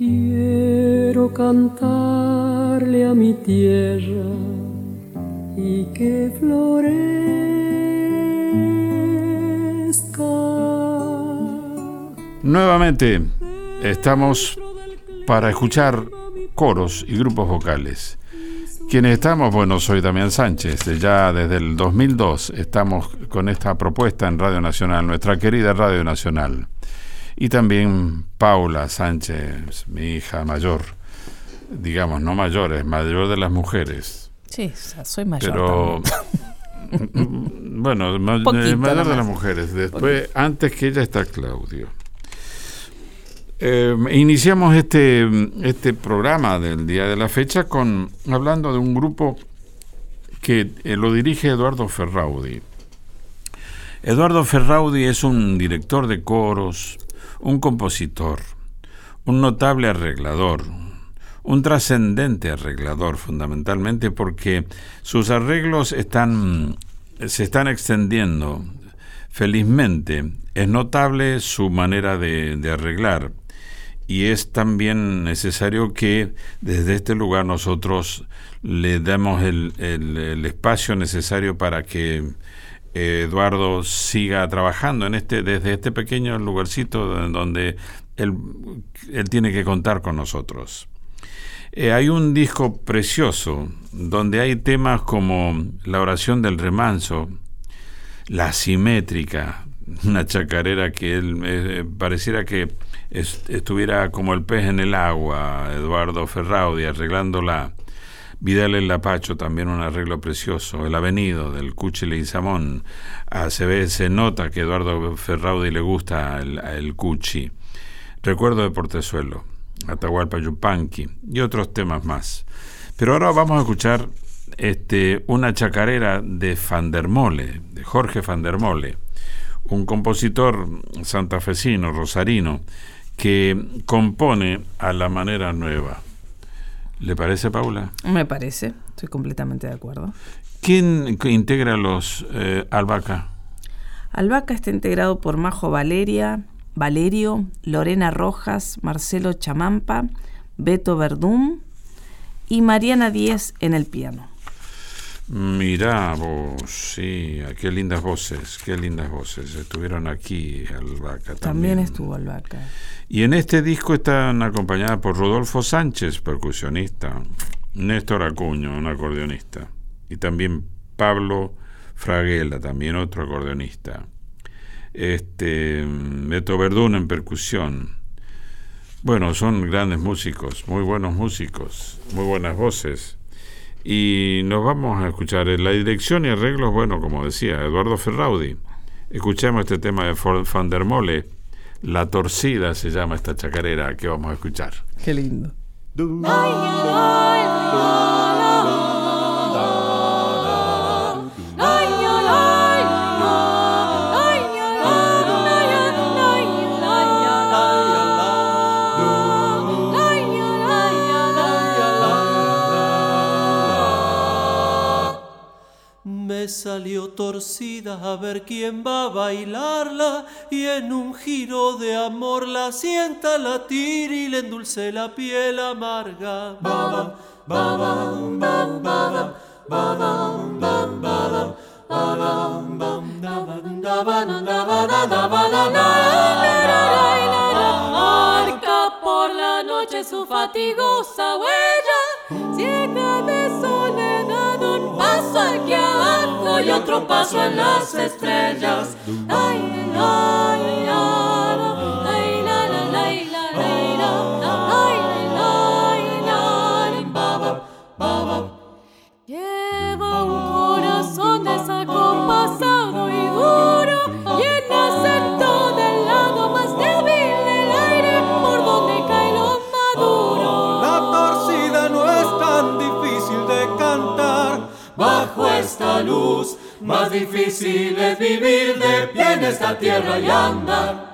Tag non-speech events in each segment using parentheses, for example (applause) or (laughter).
Quiero cantarle a mi tierra y que florezca. Nuevamente estamos para escuchar coros y grupos vocales. Quienes estamos, bueno, soy Damián Sánchez, ya desde el 2002 estamos con esta propuesta en Radio Nacional, nuestra querida Radio Nacional. Y también Paula Sánchez, mi hija mayor, digamos, no mayor, es mayor de las mujeres. Sí, soy mayor. Pero, (laughs) bueno, mayor de las mujeres. Después, antes que ella está Claudio. Eh, iniciamos este, este programa del día de la fecha con hablando de un grupo que eh, lo dirige Eduardo Ferraudi. Eduardo Ferraudi es un director de coros, un compositor, un notable arreglador, un trascendente arreglador fundamentalmente porque sus arreglos están, se están extendiendo felizmente. Es notable su manera de, arreglar y es también necesario que desde este lugar nosotros le demos el, espacio necesario para que Eduardo siga trabajando en este desde este pequeño lugarcito donde él, él tiene que contar con nosotros. Eh, hay un disco precioso donde hay temas como la oración del remanso, la simétrica, una chacarera que él eh, pareciera que estuviera como el pez en el agua, Eduardo Ferraudi arreglándola. Vidal el Lapacho, también un arreglo precioso. El Avenido del Cuchile y Samón. Ah, se se nota que Eduardo Ferraudi le gusta el, el Cuchi. Recuerdo de Portezuelo, Atahualpa Yupanqui y otros temas más. Pero ahora vamos a escuchar este, una chacarera de Fandermole, de Jorge Fandermole, un compositor santafesino, rosarino, que compone a la manera nueva. ¿Le parece, Paula? Me parece, estoy completamente de acuerdo. ¿Quién integra los eh, Albaca? Albaca está integrado por Majo Valeria, Valerio, Lorena Rojas, Marcelo Chamampa, Beto Verdún y Mariana Díez en el piano. Mirá vos, sí, qué lindas voces, qué lindas voces. Estuvieron aquí Albaca también. También estuvo Albaca. Y en este disco están acompañadas por Rodolfo Sánchez, percusionista, Néstor Acuño, un acordeonista, y también Pablo Fraguela, también otro acordeonista. Este, Beto Verdún en percusión. Bueno, son grandes músicos, muy buenos músicos, muy buenas voces. Y nos vamos a escuchar en la dirección y arreglos, bueno, como decía, Eduardo Ferraudi. Escuchemos este tema de Van der Mole. La torcida se llama esta chacarera que vamos a escuchar. Qué lindo. Salió torcida a ver quién va a bailarla y en un giro de amor la sienta latir y le endulce la piel amarga. Marca por la noche su fatigosa huella, otro paso en las estrellas. Ay, ay, Lleva un corazón y duro del lado más débil aire por donde cae lo maduro. La torcida no es tan difícil de cantar bajo esta luz más difícil es vivir de pie en esta tierra y andar.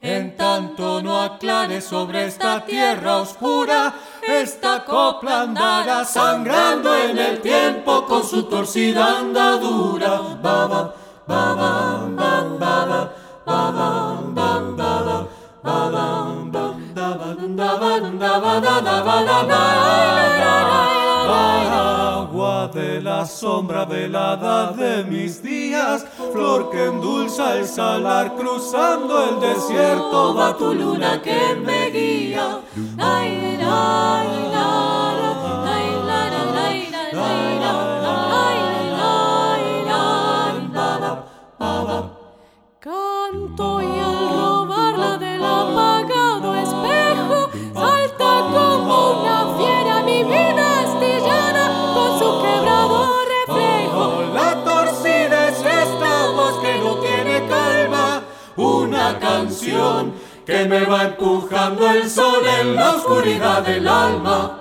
En tanto no aclare sobre esta tierra oscura andará sangrando en el tiempo con su torcida andadura. Baba, baba, baba, baba, baba, baba, baba, Agua de la sombra velada de mis días, flor que endulza el salar cruzando el desierto, va tu luna que me guía. Canto que me va empujando el sol en la oscuridad del alma.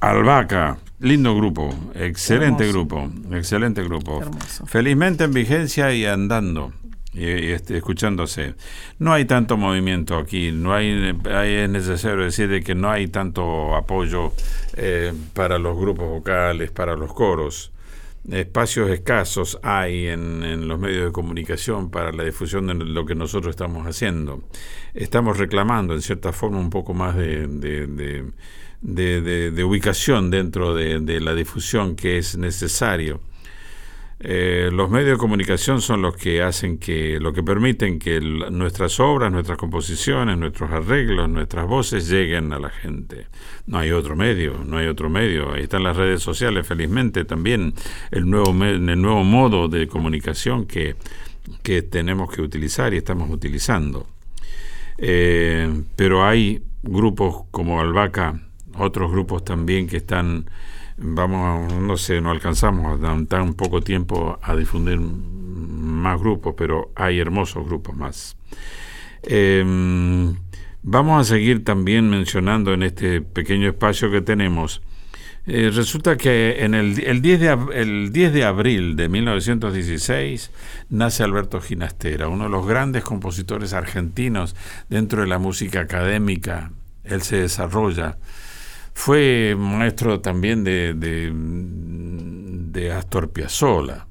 Albaca, lindo grupo, excelente Hermoso. grupo, excelente grupo. Hermoso. Felizmente en vigencia y andando. Y, y, este, escuchándose. No hay tanto movimiento aquí, no hay, hay- es necesario decir de que no hay tanto apoyo eh, para los grupos vocales, para los coros. Espacios escasos hay en, los medios de comunicación para la difusión de lo que nosotros estamos haciendo. Estamos reclamando, en cierta forma, un poco más de, de- de- de- ubicación dentro de, de la difusión que es necesario. Eh, los medios de comunicación son los que hacen que, lo que permiten que nuestras obras, nuestras composiciones, nuestros arreglos, nuestras voces lleguen a la gente. No hay otro medio, no hay otro medio. Ahí están las redes sociales, felizmente también el nuevo, el nuevo modo de comunicación que, que tenemos que utilizar y estamos utilizando. Eh, pero hay grupos como Albaca, otros grupos también que están, vamos, no sé, no alcanzamos a tan, poco tiempo a difundir más grupos, pero hay hermosos grupos más. Eh, vamos a seguir también mencionando en este pequeño espacio que tenemos. Eh, resulta que en el, el 10 de, el 10 de abril de 1916 nace Alberto Ginastera, uno de los grandes compositores argentinos dentro de la música académica. Él se desarrolla. Fue maestro también de, de, Astor Piazzolla.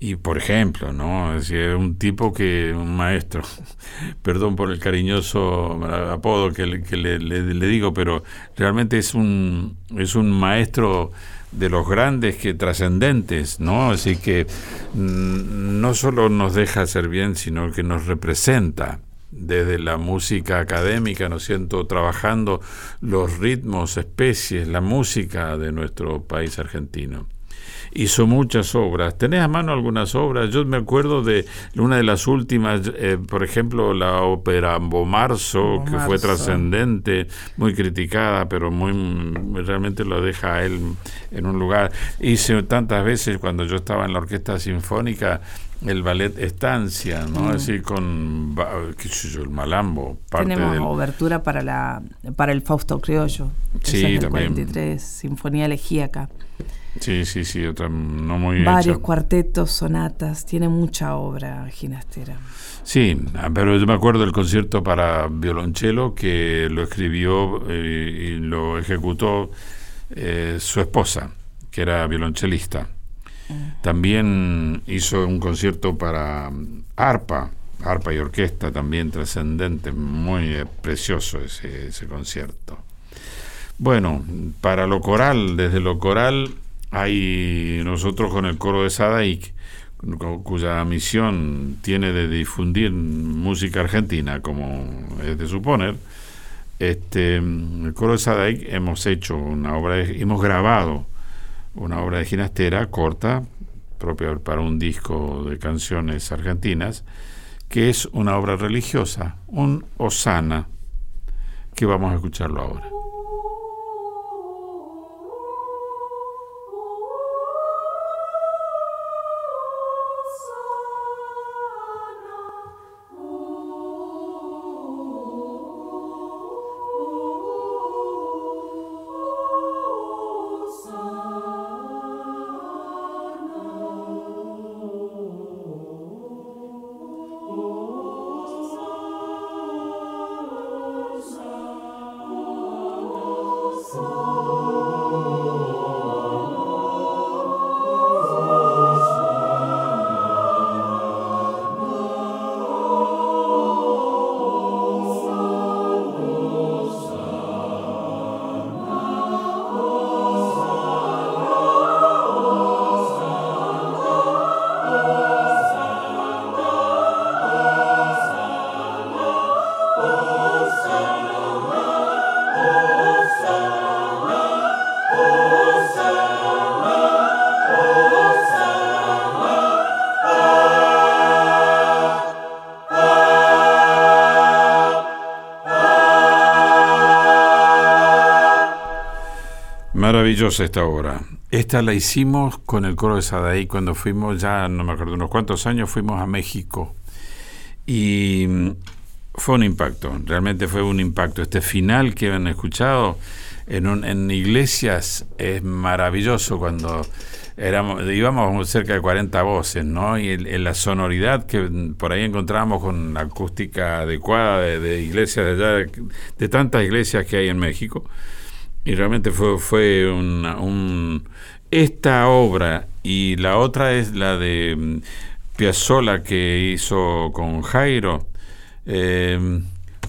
Y por ejemplo, ¿no? Es un tipo que, un maestro, (laughs) perdón por el cariñoso apodo que, le, que le, le- digo, pero realmente es un, es un maestro de los grandes que trascendentes, ¿no? Así que mm, no solo nos deja hacer bien, sino que nos representa desde la música académica, ¿no es cierto?, trabajando los ritmos, especies, la música de nuestro país argentino hizo muchas obras. ¿Tenés a mano algunas obras? Yo me acuerdo de una de las últimas, eh, por ejemplo, la ópera Bomarzo, que fue trascendente, muy criticada, pero muy realmente lo deja a él en un lugar. Hice tantas veces cuando yo estaba en la orquesta sinfónica el ballet Estancia, ¿no? Así con, ba- qué sé yo, el malambo, parte Tenemos del... obertura para la para el Fausto Criollo. Sí, es del también. 43, Sinfonía Elegíaca. Sí, sí, sí, otra no muy Varios hecha. cuartetos, sonatas, tiene mucha obra ginastera. Sí, ah, pero yo me acuerdo del concierto para violonchelo que lo escribió eh, y lo ejecutó eh, su esposa, que era violonchelista. También hizo un concierto para mm, arpa, arpa y orquesta, también trascendente, muy eh, precioso ese, ese concierto. Bueno, para lo coral, desde lo coral, hay nosotros con el coro de Sadaik, cu- cuya misión tiene de difundir música argentina, como es de suponer. Este, el coro de Sadaik hemos hecho una obra, de- hemos grabado una obra de ginastera corta, propia para un disco de canciones argentinas, que es una obra religiosa, un Osana, que vamos a escucharlo ahora. Maravillosa esta obra. Esta la hicimos con el coro de Sadaí cuando fuimos, ya no me acuerdo, unos cuantos años fuimos a México. Y mm, fue un impacto, realmente fue un impacto. Este final que han escuchado en, en iglesias es maravilloso cuando éramos, íbamos cerca de 40 voces, ¿no? Y en la sonoridad que por ahí encontramos con la acústica adecuada de, iglesias de allá, de, tantas iglesias que hay en México. Y realmente fue, fue un, esta obra y la otra es la de mm, Piazzolla que hizo con Jairo. Eh,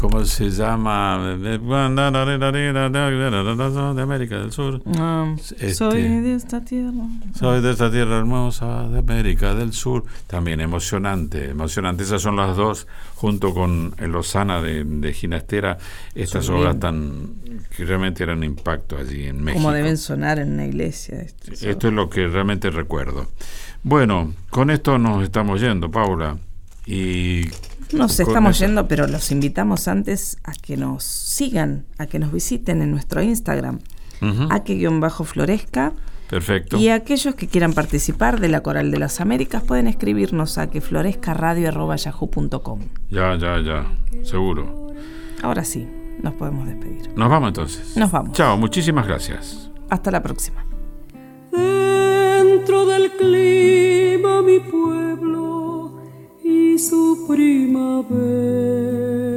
¿Cómo se llama? De América del Sur. soy de esta tierra. Soy de esta tierra hermosa de América del Sur. También emocionante, emocionante. Esas son las dos, junto con el de, de Ginastera, estas obras tan que realmente eran impacto allí en México. Como deben sonar en una iglesia. Esto es lo que realmente recuerdo. Bueno, con esto nos estamos yendo, Paula. Y nos estamos yendo, pero los invitamos antes a que nos sigan, a que nos visiten en nuestro Instagram, a que guion bajo florezca. Perfecto. Y aquellos que quieran participar de la Coral de las Américas pueden escribirnos a que florezcaradio.yahoo.com. Ya, ya, ya, seguro. Ahora sí, nos podemos despedir. Nos vamos entonces. Nos vamos. Chao, muchísimas gracias. Hasta la próxima. Dentro del clima, mi pueblo su primavera.